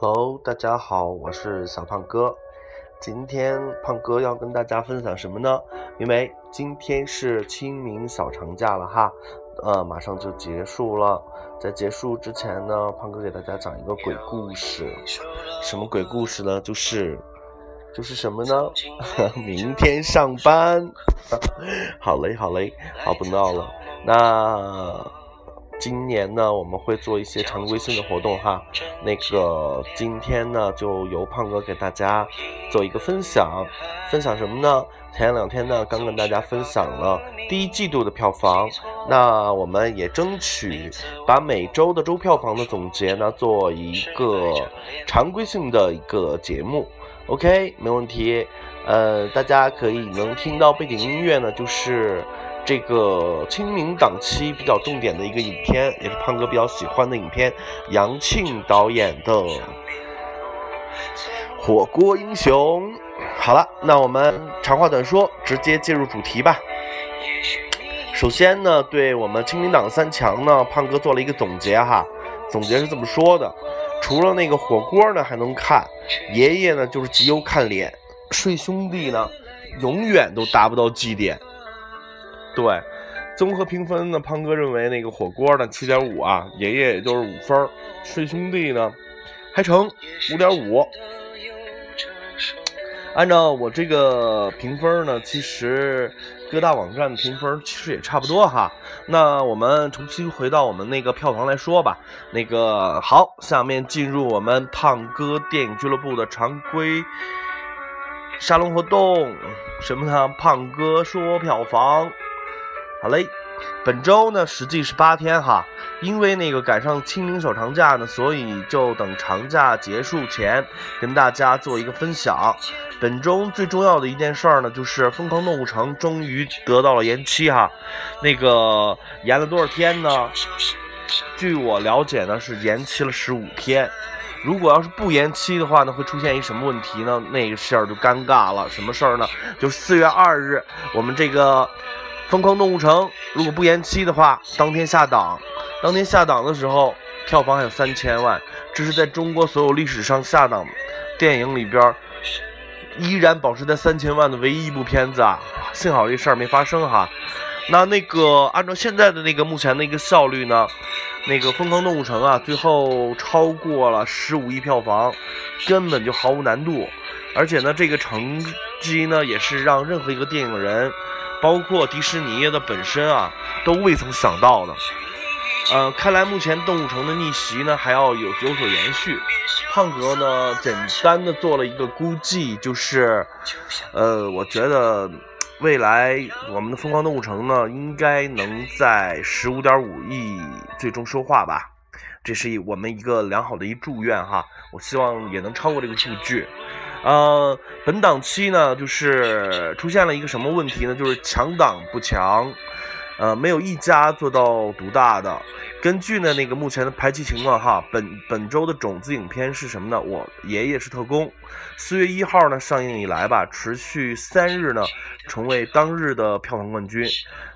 Hello，大家好，我是小胖哥。今天胖哥要跟大家分享什么呢？因为今天是清明小长假了哈，呃，马上就结束了。在结束之前呢，胖哥给大家讲一个鬼故事。什么鬼故事呢？就是，就是什么呢？明天上班。好嘞，好嘞，好不闹了。那。今年呢，我们会做一些常规性的活动哈。那个今天呢，就由胖哥给大家做一个分享。分享什么呢？前两天呢，刚跟大家分享了第一季度的票房。那我们也争取把每周的周票房的总结呢，做一个常规性的一个节目。OK，没问题。呃，大家可以能听到背景音乐呢，就是。这个清明档期比较重点的一个影片，也是胖哥比较喜欢的影片，杨庆导演的《火锅英雄》。好了，那我们长话短说，直接进入主题吧。首先呢，对我们清明档三强呢，胖哥做了一个总结哈。总结是这么说的：除了那个火锅呢还能看，爷爷呢就是极优看脸，睡兄弟呢永远都达不到绩点。对，综合评分呢，胖哥认为那个火锅呢七点五啊，爷爷也就是五分睡兄弟呢还成五点五。按照我这个评分呢，其实各大网站的评分其实也差不多哈。那我们重新回到我们那个票房来说吧。那个好，下面进入我们胖哥电影俱乐部的常规沙龙活动，什么呢？胖哥说票房。好嘞，本周呢实际是八天哈，因为那个赶上清明小长假呢，所以就等长假结束前跟大家做一个分享。本周最重要的一件事儿呢，就是《疯狂动物城》终于得到了延期哈。那个延了多少天呢？据我了解呢，是延期了十五天。如果要是不延期的话呢，会出现一什么问题呢？那个事儿就尴尬了。什么事儿呢？就是四月二日，我们这个。疯狂动物城如果不延期的话，当天下档，当天下档的时候，票房还有三千万，这是在中国所有历史上下档电影里边依然保持在三千万的唯一一部片子啊！幸好这事儿没发生哈。那那个按照现在的那个目前的一个效率呢，那个疯狂动物城啊，最后超过了十五亿票房，根本就毫无难度，而且呢，这个成绩呢，也是让任何一个电影人。包括迪士尼的本身啊，都未曾想到的。呃，看来目前动物城的逆袭呢，还要有有所延续。胖哥呢，简单的做了一个估计，就是，呃，我觉得未来我们的疯狂动物城呢，应该能在十五点五亿最终说话吧。这是我们一个良好的一祝愿哈，我希望也能超过这个数据。呃，本档期呢，就是出现了一个什么问题呢？就是强档不强，呃，没有一家做到独大的。根据呢那个目前的排期情况哈，本本周的种子影片是什么呢？我爷爷是特工，四月一号呢上映以来吧，持续三日呢，成为当日的票房冠军。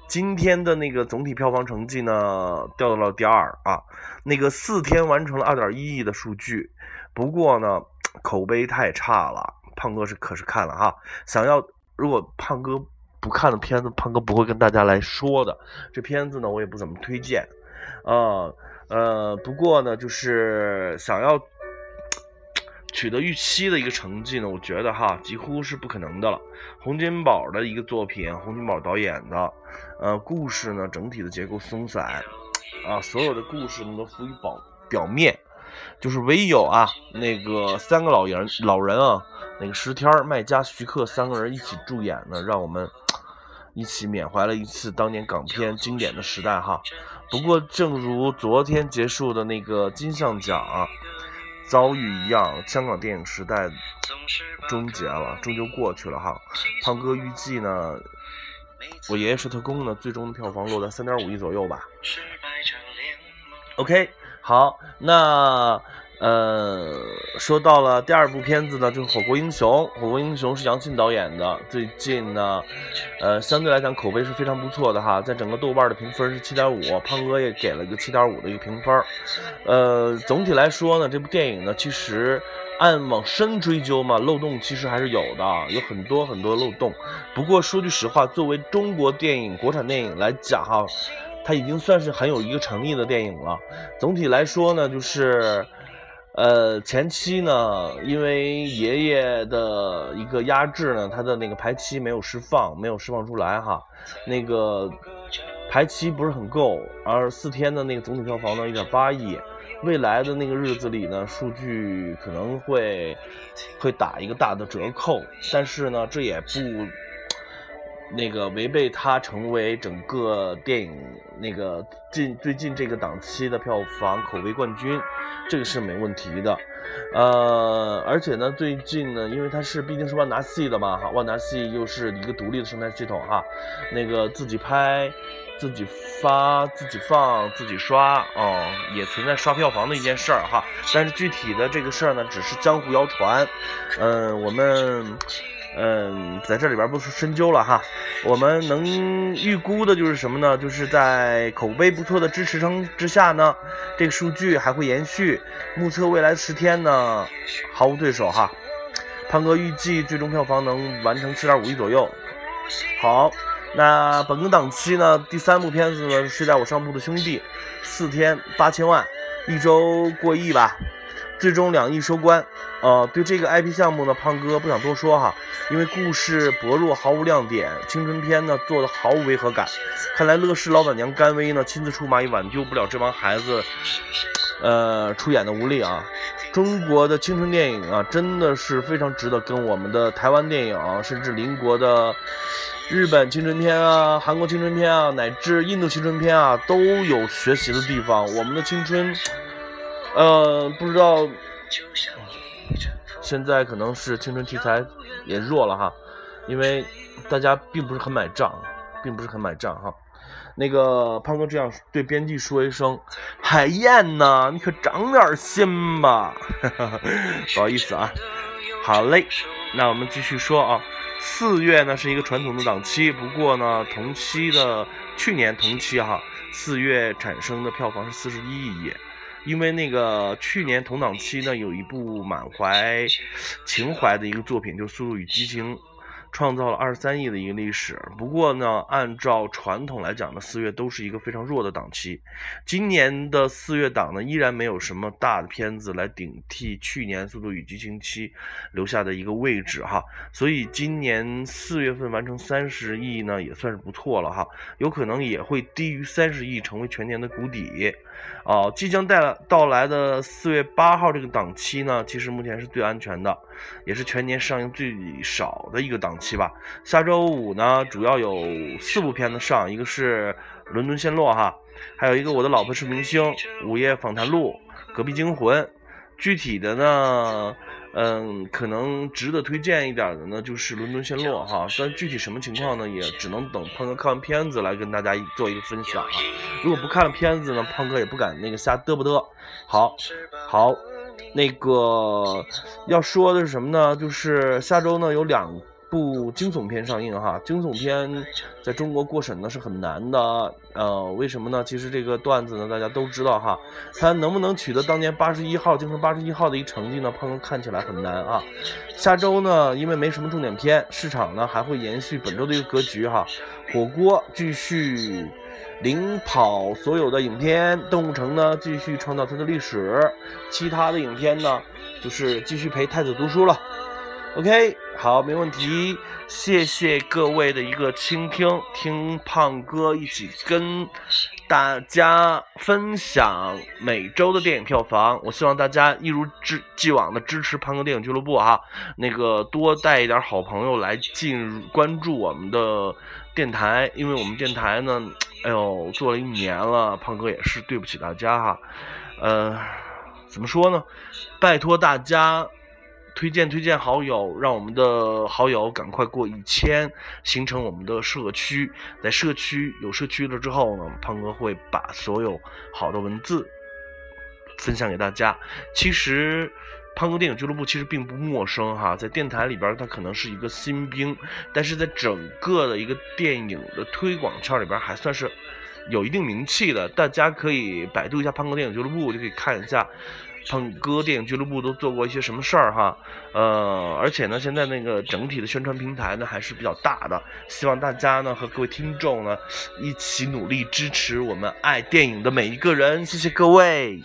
今天的那个总体票房成绩呢，掉到了第二啊，那个四天完成了二点一亿的数据。不过呢。口碑太差了，胖哥是可是看了哈。想要如果胖哥不看的片子，胖哥不会跟大家来说的。这片子呢，我也不怎么推荐。啊呃，不过呢，就是想要取得预期的一个成绩呢，我觉得哈，几乎是不可能的了。洪金宝的一个作品，洪金宝导演的，呃，故事呢，整体的结构松散，啊，所有的故事呢都浮于表表面。就是唯有啊，那个三个老人老人啊，那个石天儿、麦家、徐克三个人一起助演呢，让我们一起缅怀了一次当年港片经典的时代哈。不过，正如昨天结束的那个金像奖遭遇一样，香港电影时代终结了，终究过去了哈。胖哥预计呢，我爷爷是特工呢，最终的票房落在三点五亿左右吧。OK。好，那呃，说到了第二部片子呢，就是《火锅英雄》。《火锅英雄》是杨庆导演的，最近呢，呃，相对来讲口碑是非常不错的哈，在整个豆瓣的评分是七点五，胖哥也给了个七点五的一个评分。呃，总体来说呢，这部电影呢，其实按往深追究嘛，漏洞其实还是有的，有很多很多漏洞。不过说句实话，作为中国电影、国产电影来讲哈，它已经算是很有一个诚意的电影了。总体来说呢，就是。呃，前期呢，因为爷爷的一个压制呢，他的那个排期没有释放，没有释放出来哈，那个排期不是很够，而四天的那个总体票房呢，一点八亿，未来的那个日子里呢，数据可能会会打一个大的折扣，但是呢，这也不。那个违背它成为整个电影那个近最近这个档期的票房口碑冠军，这个是没问题的。呃，而且呢，最近呢，因为它是毕竟是万达系的嘛，哈，万达系又是一个独立的生态系统哈，那个自己拍、自己发、自己放、自己刷，哦，也存在刷票房的一件事儿哈。但是具体的这个事儿呢，只是江湖谣传，嗯，我们。嗯，在这里边不深究了哈。我们能预估的就是什么呢？就是在口碑不错的支持声之下呢，这个数据还会延续。目测未来十天呢，毫无对手哈。潘哥预计最终票房能完成七点五亿左右。好，那本个档期呢，第三部片子呢，《睡在我上铺的兄弟》，四天八千万，一周过亿吧。最终两亿收官，呃，对这个 IP 项目呢，胖哥不想多说哈，因为故事薄弱，毫无亮点，青春片呢做的毫无违和感。看来乐视老板娘甘薇呢亲自出马也挽救不了这帮孩子，呃，出演的无力啊。中国的青春电影啊，真的是非常值得跟我们的台湾电影，甚至邻国的日本青春片啊、韩国青春片啊，乃至印度青春片啊，都有学习的地方。我们的青春。呃，不知道，现在可能是青春题材也弱了哈，因为大家并不是很买账，并不是很买账哈。那个胖哥这样对编辑说一声：“海燕呐，你可长点心吧。”不好意思啊。好嘞，那我们继续说啊。四月呢是一个传统的档期，不过呢，同期的去年同期哈，四月产生的票房是四十一亿。因为那个去年同档期呢，有一部满怀情怀的一个作品，就《速度与激情》。创造了二十三亿的一个历史。不过呢，按照传统来讲呢，四月都是一个非常弱的档期。今年的四月档呢，依然没有什么大的片子来顶替去年《速度与激情七》留下的一个位置哈。所以今年四月份完成三十亿呢，也算是不错了哈。有可能也会低于三十亿，成为全年的谷底。哦，即将带来到来的四月八号这个档期呢，其实目前是最安全的，也是全年上映最少的一个档期吧。下周五呢，主要有四部片子上，一个是《伦敦陷落》哈，还有一个《我的老婆是明星》《午夜访谈录》《隔壁惊魂》。具体的呢？嗯，可能值得推荐一点的呢，就是《伦敦陷落》哈，但具体什么情况呢，也只能等胖哥看完片子来跟大家做一个分享啊。如果不看了片子呢，胖哥也不敢那个瞎嘚不嘚。好，好，那个要说的是什么呢？就是下周呢有两。部惊悚片上映哈，惊悚片在中国过审呢是很难的，呃，为什么呢？其实这个段子呢大家都知道哈，它能不能取得当年八十一号京城八十一号的一成绩呢？胖哥看起来很难啊。下周呢，因为没什么重点片，市场呢还会延续本周的一个格局哈，火锅继续领跑所有的影片，动物城呢继续创造它的历史，其他的影片呢就是继续陪太子读书了。OK，好，没问题。谢谢各位的一个倾听，听胖哥一起跟大家分享每周的电影票房。我希望大家一如之既往的支持胖哥电影俱乐部哈，那个多带一点好朋友来进入关注我们的电台，因为我们电台呢，哎呦，做了一年了，胖哥也是对不起大家哈。呃，怎么说呢？拜托大家。推荐推荐好友，让我们的好友赶快过一千，形成我们的社区。在社区有社区了之后呢，胖哥会把所有好的文字分享给大家。其实。胖哥电影俱乐部其实并不陌生哈，在电台里边它可能是一个新兵，但是在整个的一个电影的推广圈里边还算是有一定名气的。大家可以百度一下胖哥电影俱乐部，就可以看一下胖哥电影俱乐部都做过一些什么事儿哈。呃，而且呢，现在那个整体的宣传平台呢还是比较大的，希望大家呢和各位听众呢一起努力支持我们爱电影的每一个人，谢谢各位。